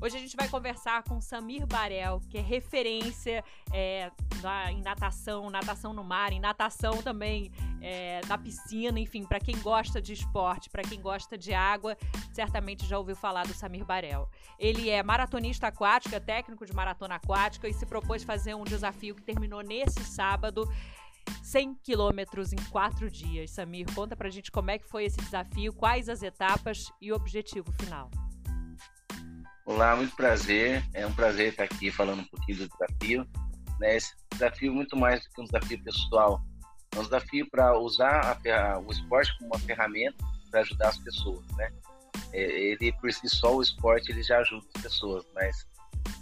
Hoje a gente vai conversar com Samir Barel, que é referência é, na, em natação, natação no mar, em natação também é, na piscina, enfim, para quem gosta de esporte, para quem gosta de água, certamente já ouviu falar do Samir Barel. Ele é maratonista aquático, é técnico de maratona aquática e se propôs fazer um desafio que terminou nesse sábado. 100 quilômetros em quatro dias. Samir, conta pra gente como é que foi esse desafio, quais as etapas e o objetivo final. Olá, muito prazer. É um prazer estar aqui falando um pouquinho do desafio. Né? Esse desafio muito mais do que um desafio pessoal. É um desafio para usar a, o esporte como uma ferramenta para ajudar as pessoas, né? É, ele por si só o esporte ele já ajuda as pessoas, mas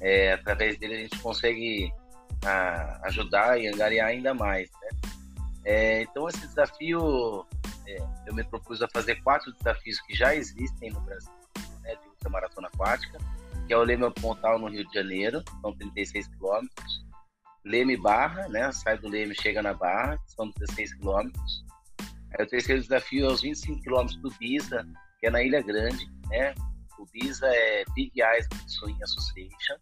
é, através dele a gente consegue a, ajudar e angariar ainda mais, né? É, então esse desafio é, eu me propus a fazer quatro desafios que já existem no Brasil de ultramaratona aquática, que é o Leme Pontal no Rio de Janeiro, são 36 quilômetros. Leme Barra, né, sai do Leme chega na Barra, são 16 quilômetros. Aí o terceiro desafio é os 25 quilômetros do Bisa, que é na Ilha Grande, né? O Bisa é Big Eyes Swing Association.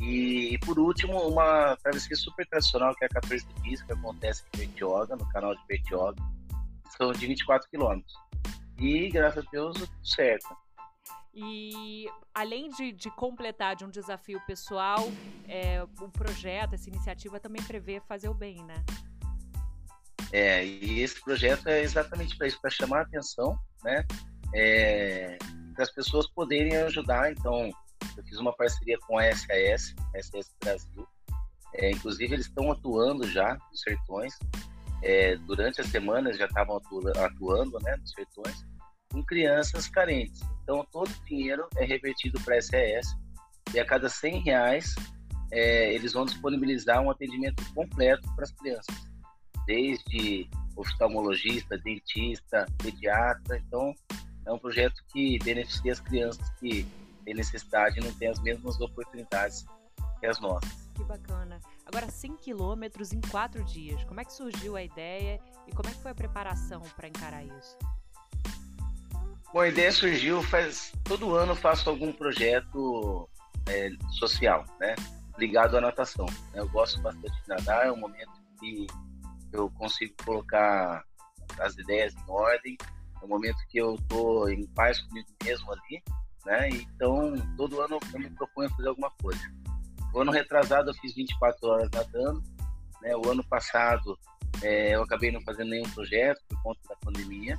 E, por último, uma travessia super tradicional, que é a 14 do Bisa, que acontece em Bertioga, no canal de Bertioga. São de 24 quilômetros. E, graças a Deus, tudo certo. E além de, de, completar de um desafio pessoal, é, o projeto, essa iniciativa também prevê fazer o bem, né? É, e esse projeto é exatamente para isso, para chamar a atenção, né? É, para as pessoas poderem ajudar. Então, eu fiz uma parceria com a SAS, a SAS Brasil. É, inclusive, eles estão atuando já nos sertões. É, durante as semanas já estavam atuando, né, nos sertões com crianças carentes. Então, todo o dinheiro é revertido para a SES e a cada 100 reais é, eles vão disponibilizar um atendimento completo para as crianças, desde oftalmologista, dentista, pediatra. Então, é um projeto que beneficia as crianças que têm necessidade e não têm as mesmas oportunidades que as nossas. Que bacana. Agora, 100 quilômetros em quatro dias. Como é que surgiu a ideia e como é que foi a preparação para encarar isso? Bom, a ideia surgiu faz todo ano faço algum projeto é, social, né, ligado à natação. Eu gosto bastante de nadar, é um momento que eu consigo colocar as ideias em ordem, é um momento que eu tô em paz comigo mesmo ali, né? Então todo ano eu me proponho fazer alguma coisa. O ano retrasado eu fiz 24 horas nadando, né? O ano passado é, eu acabei não fazendo nenhum projeto por conta da pandemia.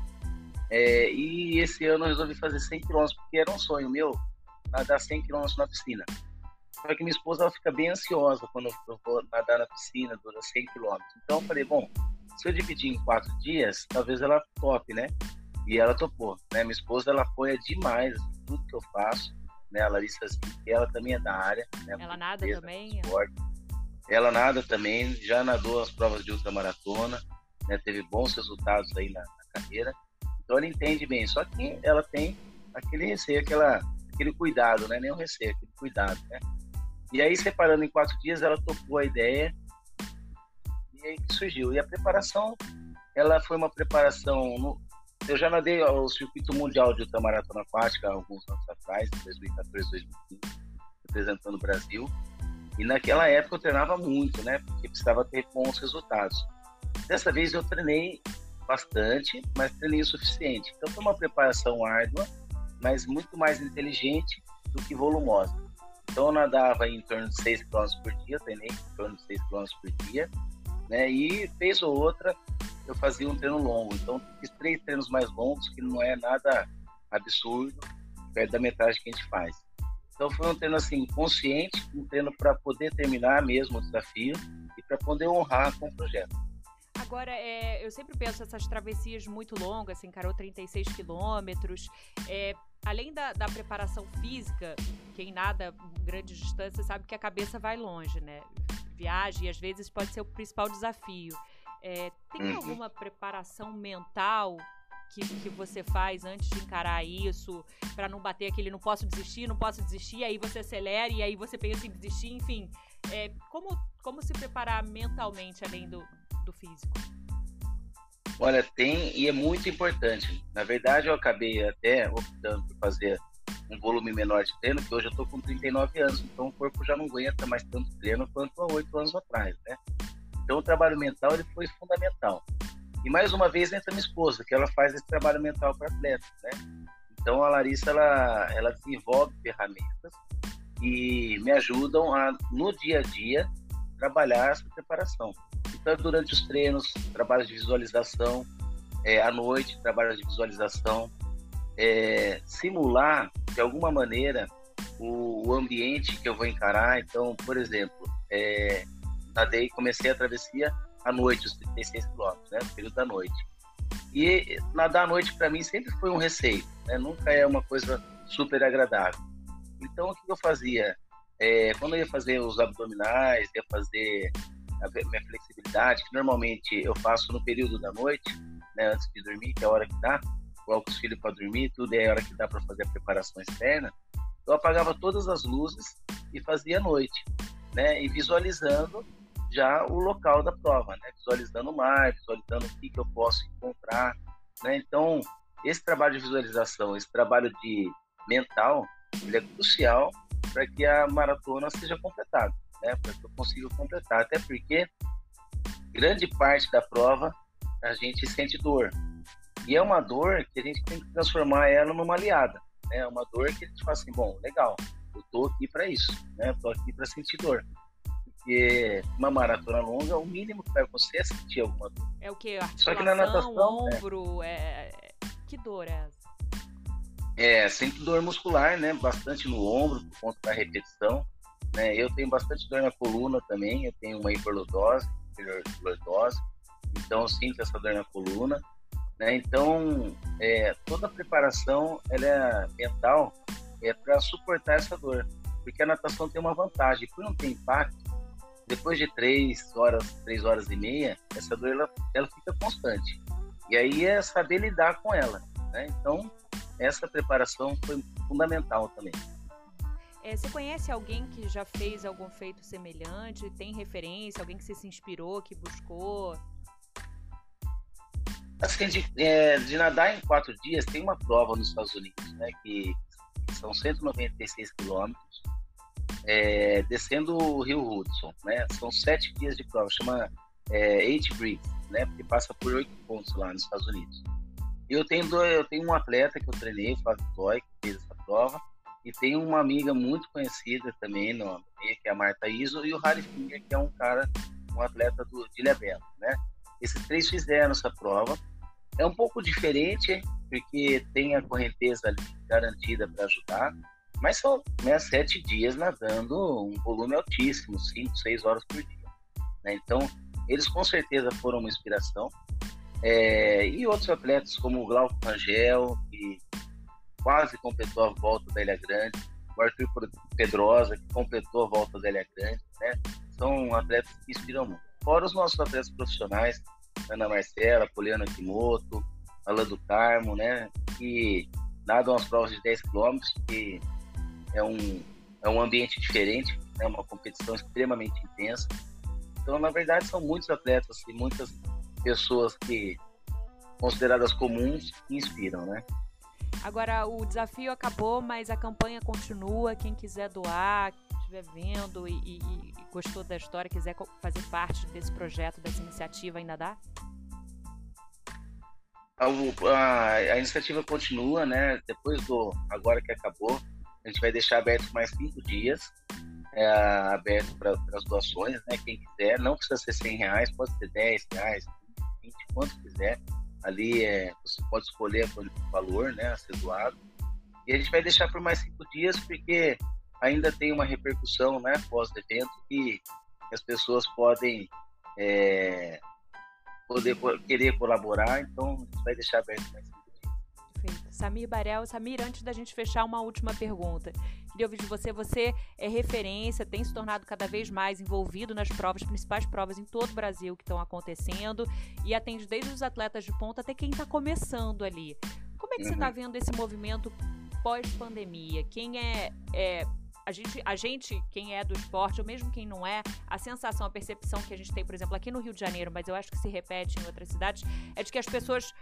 É, e esse ano eu resolvi fazer 100 km, porque era um sonho meu nadar 100 km na piscina. Só que minha esposa ela fica bem ansiosa quando eu vou nadar na piscina, dura 100 km. Então eu falei, bom, se eu dividir em quatro dias, talvez ela tope, né? E ela topou, né? Minha esposa ela apoia demais tudo que eu faço, né? A Larissa, assim, ela também é da área. Né? Ela nada também? Ela nada também, já nadou as provas de ultramaratona, né? Teve bons resultados aí na, na carreira. Então ela entende bem, só que ela tem aquele receio, aquela, aquele cuidado, né? Nem o receio, aquele cuidado, né? E aí, separando em quatro dias, ela topou a ideia e aí surgiu. E a preparação, ela foi uma preparação. No, eu já nadei o circuito mundial de ultramaratona aquática alguns anos atrás, em 2014, 2015, representando o Brasil. E naquela época eu treinava muito, né? Porque precisava ter bons resultados. Dessa vez eu treinei bastante, mas treinei o suficiente. Então foi uma preparação árdua, mas muito mais inteligente do que volumosa. Então eu nadava em torno de 6 km por dia, treinei em torno de 6 km por dia, né? E fez ou outra eu fazia um treino longo. Então fiz três treinos mais longos, que não é nada absurdo, perto da metade que a gente faz. Então foi um treino assim consciente, um treino para poder terminar mesmo o desafio e para poder honrar com o projeto. Agora, é, eu sempre penso essas travessias muito longas, assim, encarou 36 quilômetros. É, além da, da, preparação física, quem nada grande distância sabe que a cabeça vai longe, né? Viagem, às vezes, pode ser o principal desafio. É, tem uhum. alguma preparação mental que, que você faz antes de encarar isso, para não bater aquele não posso desistir, não posso desistir, aí você acelera e aí você pensa em desistir, enfim. É, como, como se preparar mentalmente além do, do físico? Olha, tem e é muito importante. Na verdade, eu acabei até optando por fazer um volume menor de treino, que hoje eu estou com 39 anos, então o corpo já não aguenta mais tanto treino quanto há oito anos atrás, né? Então o trabalho mental ele foi fundamental. E mais uma vez entra minha esposa, que ela faz esse trabalho mental para atletas, né? Então a Larissa ela, ela desenvolve ferramentas e me ajudam a no dia a dia trabalhar essa preparação. Então durante os treinos, trabalhos de visualização, é, à noite, trabalhos de visualização, é, simular de alguma maneira o, o, ambiente que eu vou encarar. Então, por exemplo, é, nadei, comecei a travessia à noite, os 36 quilômetros, né, período da noite. E nadar à noite para mim sempre foi um receio, né, nunca é uma coisa super agradável. Então, o que eu fazia? É, quando eu ia fazer os abdominais, ia fazer a minha flexibilidade, que normalmente eu faço no período da noite, né, antes de dormir, que é a hora que dá, coloco os filhos para dormir, tudo é a hora que dá para fazer a preparação externa. Eu apagava todas as luzes e fazia à noite, né, e visualizando já o local da prova, né, visualizando o mar, visualizando o que, que eu posso encontrar, né. Então, esse trabalho de visualização, esse trabalho de mental, ele é crucial para que a maratona seja completada, né, para que eu consiga completar, até porque grande parte da prova a gente sente dor. E é uma dor que a gente tem que transformar ela numa aliada. Né? É uma dor que a gente fala assim, bom, legal, eu tô aqui para isso, né? Eu tô aqui para sentir dor. Porque uma maratona longa, o mínimo que vai acontecer é sentir alguma dor. É o que? Só que na natação, ombro, é... é... que dor é essa? É, sempre dor muscular, né? Bastante no ombro, por conta da repetição. Né? Eu tenho bastante dor na coluna também, eu tenho uma hiperlordose, hiperlordose então sinto essa dor na coluna. Né? Então, é, toda a preparação ela é mental é para suportar essa dor, porque a natação tem uma vantagem, por não ter impacto, depois de três horas, três horas e meia, essa dor ela, ela fica constante. E aí é saber lidar com ela. Né? Então, essa preparação foi fundamental também. É, você conhece alguém que já fez algum feito semelhante? Tem referência? Alguém que você se inspirou, que buscou? Assim, de, é, de nadar em quatro dias, tem uma prova nos Estados Unidos, né, que são 196 quilômetros, é, descendo o Rio Hudson, né, são sete dias de prova, chama é, Eight Bridge, né, porque passa por oito pontos lá nos Estados Unidos. Eu tenho, eu tenho um atleta que eu treinei, o Flávio Toy, que fez essa prova, e tem uma amiga muito conhecida também no que é a Marta Iso, e o Harry Finger, que é um cara, um atleta do, de Ilhabela, né. Esses três fizeram essa prova, é um pouco diferente, porque tem a correnteza garantida para ajudar, mas são né, sete dias nadando um volume altíssimo, cinco, seis horas por dia. Né? Então, eles com certeza foram uma inspiração. É, e outros atletas como o Glauco Rangel, que quase completou a volta da Ilha Grande, o Arthur Pedrosa, que completou a volta da Ilha Grande, né? São atletas que inspiram muito. Fora os nossos atletas profissionais, Ana Marcela, Poliana Kimoto, Alain do Carmo, né? Que nadam as provas de 10 km, que é um, é um ambiente diferente, é né? uma competição extremamente intensa. Então, na verdade, são muitos atletas e muitas pessoas que consideradas comuns que inspiram, né? Agora, o desafio acabou, mas a campanha continua. Quem quiser doar, estiver vendo e, e, e, gostou da história, quiser fazer parte desse projeto, dessa iniciativa, ainda dá? A, a, a, iniciativa continua, né? Depois do agora que acabou, a gente vai deixar aberto mais cinco dias, é, aberto para as doações, né? Quem quiser, não precisa ser 100 reais, pode ser 10 reais, 20, quanto quiser. Ali é, você pode escolher o valor, né? A. E a gente vai deixar por mais cinco dias, porque ainda tem uma repercussão né, pós-evento que as pessoas podem é, poder querer colaborar, então a gente vai deixar aberto mais Perfeito. Samir Barel, Samir, antes da gente fechar, uma última pergunta. Queria ouvir de você, você é referência, tem se tornado cada vez mais envolvido nas provas, principais provas em todo o Brasil que estão acontecendo e atende desde os atletas de ponta até quem está começando ali. Como é que tá uhum. você está vendo esse movimento pós-pandemia? Quem é, é a gente, a gente, quem é do esporte, ou mesmo quem não é, a sensação, a percepção que a gente tem, por exemplo, aqui no Rio de Janeiro, mas eu acho que se repete em outras cidades, é de que as pessoas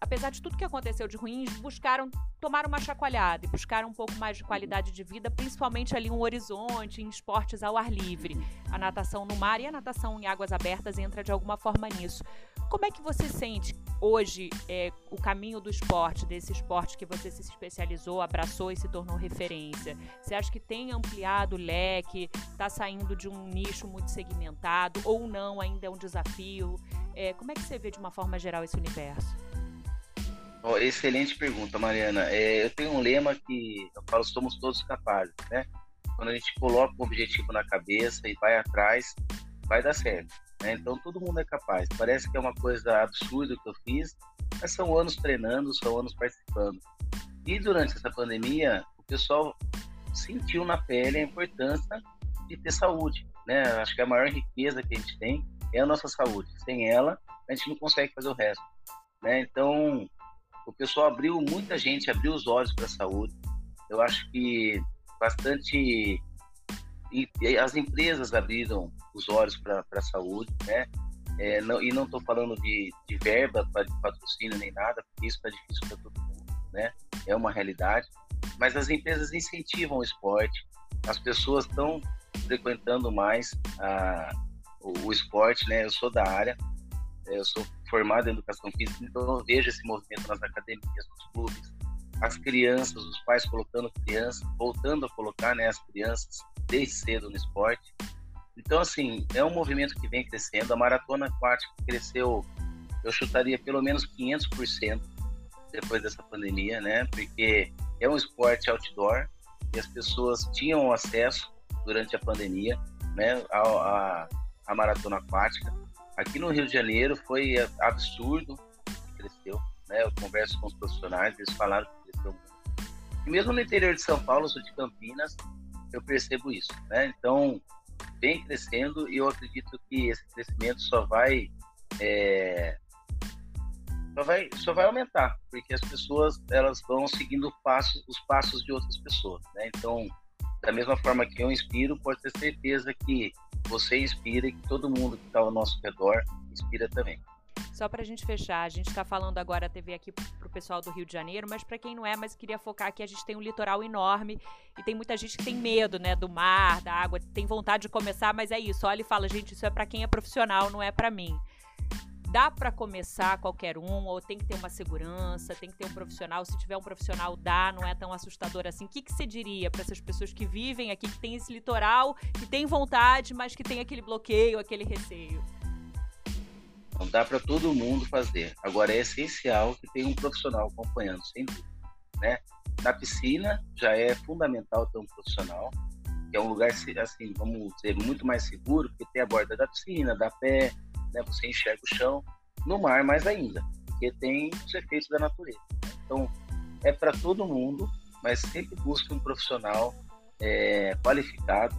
apesar de tudo que aconteceu de ruim, buscaram tomar uma chacoalhada e buscar um pouco mais de qualidade de vida, principalmente ali um horizonte, em esportes ao ar livre. A natação no mar e a natação em águas abertas entra de alguma forma nisso. Como é que você sente hoje é, o caminho do esporte, desse esporte que você se especializou, abraçou e se tornou referência? Você acha que tem ampliado o leque, está saindo de um nicho muito segmentado ou não, ainda é um desafio? É, como é que você vê de uma forma geral esse universo? Excelente pergunta, Mariana. É, eu tenho um lema que eu falo, somos todos capazes, né? Quando a gente coloca um objetivo na cabeça e vai atrás, vai dar certo. Né? Então, todo mundo é capaz. Parece que é uma coisa absurda que eu fiz, mas são anos treinando, são anos participando. E durante essa pandemia, o pessoal sentiu na pele a importância de ter saúde, né? Acho que a maior riqueza que a gente tem é a nossa saúde. Sem ela, a gente não consegue fazer o resto, né? Então, o pessoal abriu, muita gente abriu os olhos para a saúde. Eu acho que bastante. E as empresas abriram os olhos para a saúde, né? É, não, e não estou falando de, de verba para patrocínio nem nada, porque isso está difícil para todo mundo, né? É uma realidade. Mas as empresas incentivam o esporte, as pessoas estão frequentando mais a, o, o esporte, né? Eu sou da área, eu sou formado em educação física, então eu vejo esse movimento nas academias, nos clubes, as crianças, os pais colocando crianças, voltando a colocar né, as crianças desde cedo no esporte. Então, assim, é um movimento que vem crescendo. A maratona aquática cresceu, eu chutaria pelo menos 500% depois dessa pandemia, né? Porque é um esporte outdoor e as pessoas tinham acesso durante a pandemia, né? A, a, a maratona aquática. Aqui no Rio de Janeiro foi absurdo cresceu. Né? Eu converso com os profissionais, eles falaram que cresceu muito. E mesmo no interior de São Paulo, sou de Campinas, eu percebo isso. Né? Então, vem crescendo e eu acredito que esse crescimento só vai, é, só vai, só vai aumentar, porque as pessoas elas vão seguindo os passos de outras pessoas. Né? Então, da mesma forma que eu inspiro, pode ter certeza que você inspira e que todo mundo que está ao nosso redor inspira também. Só para a gente fechar, a gente está falando agora a TV aqui para o pessoal do Rio de Janeiro, mas para quem não é, mas queria focar aqui, a gente tem um litoral enorme e tem muita gente que tem medo, né, do mar, da água, tem vontade de começar, mas é isso. Olha e fala, gente, isso é para quem é profissional, não é para mim dá para começar qualquer um, ou tem que ter uma segurança, tem que ter um profissional. Se tiver um profissional, dá, não é tão assustador assim. O que, que você diria para essas pessoas que vivem aqui, que tem esse litoral, que tem vontade, mas que tem aquele bloqueio, aquele receio? Não dá para todo mundo fazer. Agora é essencial que tenha um profissional acompanhando, sem dúvida. Né? Na piscina já é fundamental ter um profissional, que é um lugar assim, vamos dizer, muito mais seguro, porque tem a borda da piscina, da pé, né? Você enxerga o chão, no mar mais ainda, porque tem os efeitos da natureza. Então, é para todo mundo, mas sempre busque um profissional é, qualificado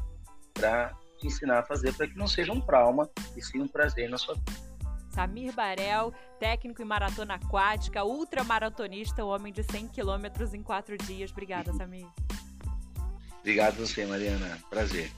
para te ensinar a fazer, para que não seja um trauma e sim um prazer na sua vida. Samir Barel, técnico em maratona aquática, ultramaratonista, o homem de 100 quilômetros em quatro dias. Obrigada, Samir. Obrigado a você, Mariana. Prazer.